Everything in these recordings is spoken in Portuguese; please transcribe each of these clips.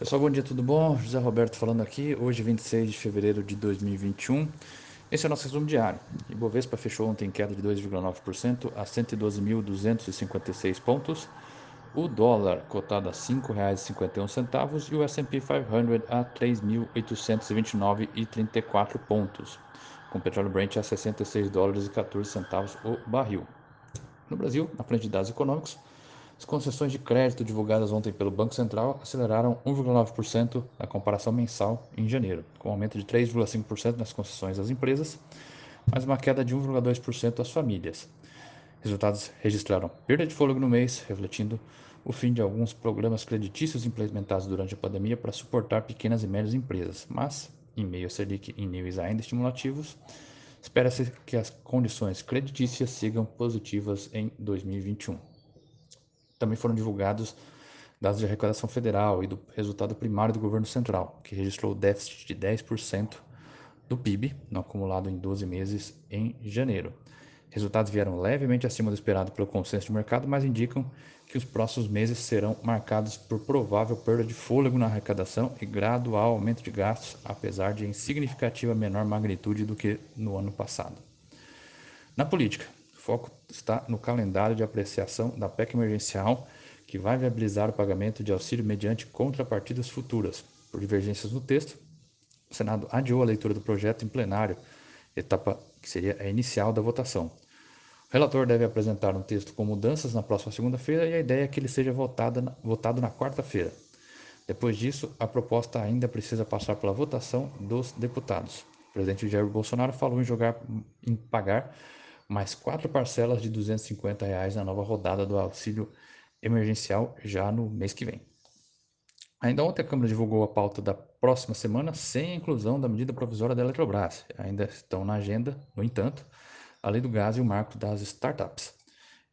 Pessoal, bom dia, tudo bom? José Roberto falando aqui, hoje 26 de fevereiro de 2021. Esse é o nosso resumo diário. Ibovespa fechou ontem em queda de 2,9% a 112.256 pontos. O dólar cotado a R$ 5,51 e o S&P 500 a 3.829,34 pontos, com o petróleo Brent a 66 dólares e 14 centavos o barril. No Brasil, na frente de dados econômicos, as concessões de crédito divulgadas ontem pelo Banco Central aceleraram 1,9% na comparação mensal em janeiro, com um aumento de 3,5% nas concessões às empresas, mas uma queda de 1,2% às famílias. Resultados registraram perda de fôlego no mês, refletindo o fim de alguns programas creditícios implementados durante a pandemia para suportar pequenas e médias empresas, mas, em meio a Selic em níveis ainda estimulativos, espera-se que as condições creditícias sigam positivas em 2021 também foram divulgados dados de arrecadação federal e do resultado primário do governo central, que registrou déficit de 10% do PIB, no acumulado em 12 meses em janeiro. Resultados vieram levemente acima do esperado pelo consenso de mercado, mas indicam que os próximos meses serão marcados por provável perda de fôlego na arrecadação e gradual aumento de gastos, apesar de em significativa menor magnitude do que no ano passado. Na política, foco está no calendário de apreciação da PEC emergencial, que vai viabilizar o pagamento de auxílio mediante contrapartidas futuras. Por divergências no texto, o Senado adiou a leitura do projeto em plenário, etapa que seria a inicial da votação. O relator deve apresentar um texto com mudanças na próxima segunda-feira e a ideia é que ele seja votado votado na quarta-feira. Depois disso, a proposta ainda precisa passar pela votação dos deputados. O presidente Jair Bolsonaro falou em jogar em pagar mais quatro parcelas de 250 reais na nova rodada do auxílio emergencial já no mês que vem. Ainda ontem a Câmara divulgou a pauta da próxima semana sem a inclusão da medida provisória da Eletrobras. Ainda estão na agenda, no entanto, a lei do gás e o marco das startups.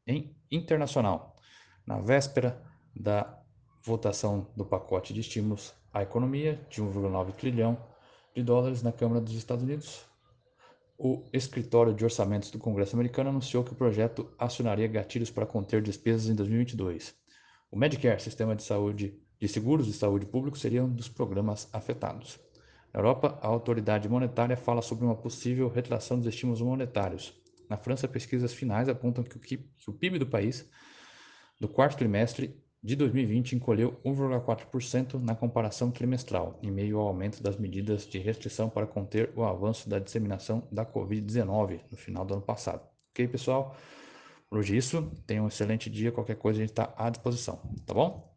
Em internacional, na véspera da votação do pacote de estímulos à economia de 1,9 trilhão de dólares na Câmara dos Estados Unidos, o Escritório de Orçamentos do Congresso americano anunciou que o projeto acionaria gatilhos para conter despesas em 2022. O Medicare, Sistema de Saúde de Seguros de Saúde Público, seria um dos programas afetados. Na Europa, a autoridade monetária fala sobre uma possível retração dos estímulos monetários. Na França, pesquisas finais apontam que o PIB do país do quarto trimestre de 2020 encolheu 1,4% na comparação trimestral, em meio ao aumento das medidas de restrição para conter o avanço da disseminação da Covid-19 no final do ano passado. Ok, pessoal? Por hoje é isso. Tenham um excelente dia. Qualquer coisa a gente está à disposição, tá bom?